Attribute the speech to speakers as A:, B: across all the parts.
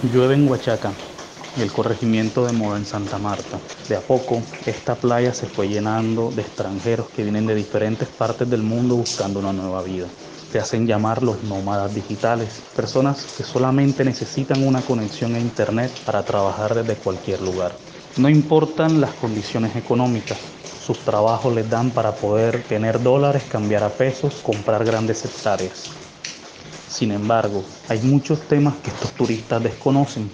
A: Llueve en Huachaca, el corregimiento de Moda en Santa Marta. De a poco, esta playa se fue llenando de extranjeros que vienen de diferentes partes del mundo buscando una nueva vida. Se hacen llamar los nómadas digitales, personas que solamente necesitan una conexión a Internet para trabajar desde cualquier lugar. No importan las condiciones económicas, sus trabajos les dan para poder tener dólares, cambiar a pesos, comprar grandes hectáreas. Sin embargo, hay muchos temas que estos turistas desconocen.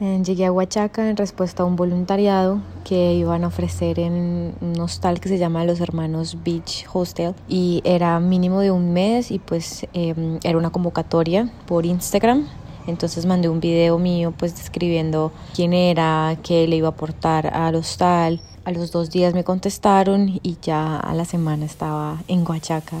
B: Eh, llegué a Huachaca en respuesta a un voluntariado que iban a ofrecer en un hostal que se llama Los Hermanos Beach Hostel y era mínimo de un mes y pues em, era una convocatoria por Instagram entonces mandé un video mío pues describiendo quién era, qué le iba a aportar al hostal. A los dos días me contestaron y ya a la semana estaba en Huachaca.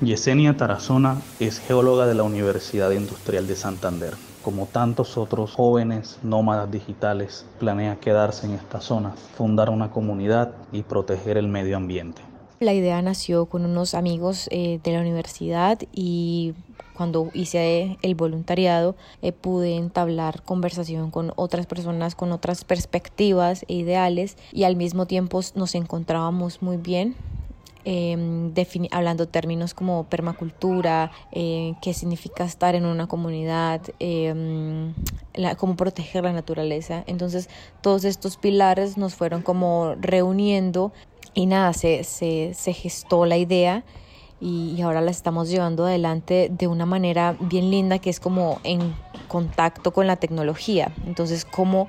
A: Yesenia Tarazona es geóloga de la Universidad Industrial de Santander. Como tantos otros jóvenes nómadas digitales, planea quedarse en esta zona, fundar una comunidad y proteger el medio ambiente.
B: La idea nació con unos amigos eh, de la universidad y cuando hice el voluntariado eh, pude entablar conversación con otras personas con otras perspectivas e ideales y al mismo tiempo nos encontrábamos muy bien eh, hablando términos como permacultura, eh, qué significa estar en una comunidad, em, cómo proteger la naturaleza. Entonces todos estos pilares nos fueron como reuniendo y nada, se, se, se gestó la idea y, ahora la estamos llevando adelante de una manera bien linda que es como en contacto con la tecnología. Entonces, cómo,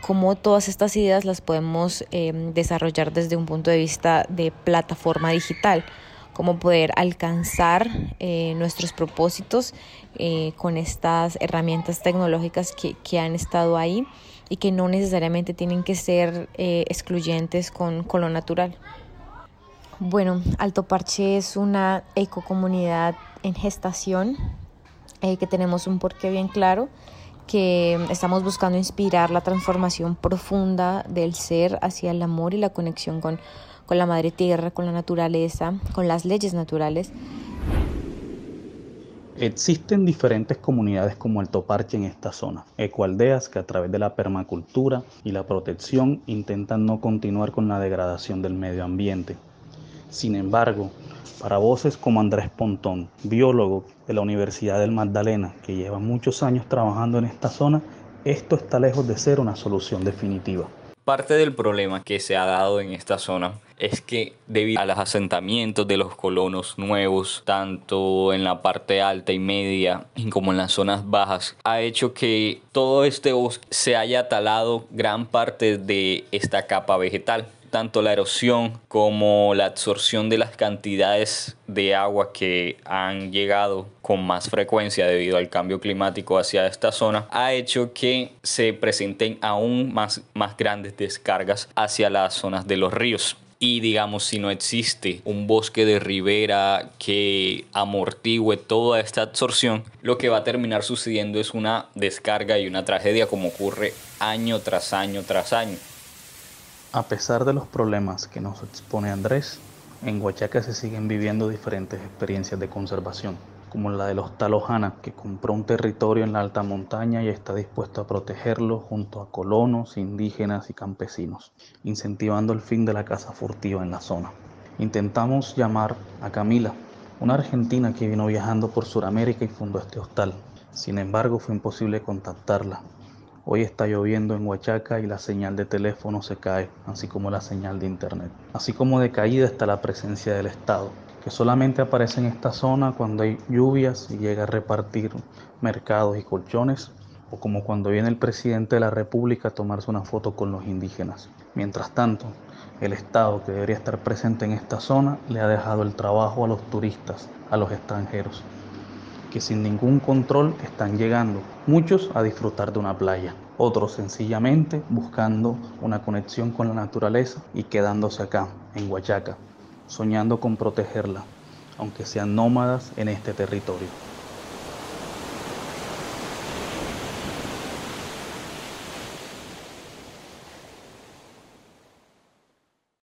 B: cómo todas estas ideas las podemos em, desarrollar desde un punto de vista de plataforma digital, cómo poder alcanzar eh, nuestros propósitos eh, con estas herramientas tecnológicas que, que, han estado ahí y que no necesariamente tienen que ser eh, excluyentes con, con lo natural. Bueno, Alto Parche es una ecocomunidad en gestación eh, que tenemos un porqué bien claro, que estamos buscando inspirar la transformación profunda del ser hacia el amor y la conexión con, con la madre tierra, con la naturaleza, con las leyes naturales.
A: Existen diferentes comunidades como Alto Parche en esta zona, ecoaldeas que a través de la permacultura y la protección intentan no continuar con la degradación del medio ambiente, sin embargo, para voces como Andrés Pontón, biólogo de la Universidad del Magdalena, que lleva muchos años trabajando en esta zona, esto está lejos de ser una solución definitiva.
C: Parte del problema que se ha dado en esta zona es que debido a los asentamientos de los colonos nuevos, tanto en la parte alta y media como en las zonas bajas, ha hecho que todo este bosque se haya talado gran parte de esta capa vegetal tanto la erosión como la absorción de las cantidades de agua que han llegado con más frecuencia debido al cambio climático hacia esta zona ha hecho que se presenten aún más, más grandes descargas hacia las zonas de los ríos y digamos si no existe un bosque de ribera que amortigüe toda esta absorción, lo que va a terminar sucediendo es una descarga y una tragedia como ocurre año tras año tras año.
A: A pesar de los problemas que nos expone Andrés, en Huachaca se siguen viviendo diferentes experiencias de conservación, como la de los Talojana, que compró un territorio en la alta montaña y está dispuesto a protegerlo junto a colonos, indígenas y campesinos, incentivando el fin de la caza furtiva en la zona. Intentamos llamar a Camila, una argentina que vino viajando por Sudamérica y fundó este hostal. Sin embargo, fue imposible contactarla, Hoy está lloviendo en Huachaca y la señal de teléfono se cae, así como la señal de internet. Así como de caída está la presencia del Estado, que solamente aparece en esta zona cuando hay lluvias y llega a repartir mercados y colchones, o como cuando viene el presidente de la República a tomarse una foto con los indígenas. Mientras tanto, el Estado que debería estar presente en esta zona le ha dejado el trabajo a los turistas, a los extranjeros que sin ningún control están llegando, muchos a disfrutar de una playa, otros sencillamente buscando una conexión con la naturaleza y quedándose acá, en Huachaca, soñando con protegerla, aunque sean nómadas en este territorio.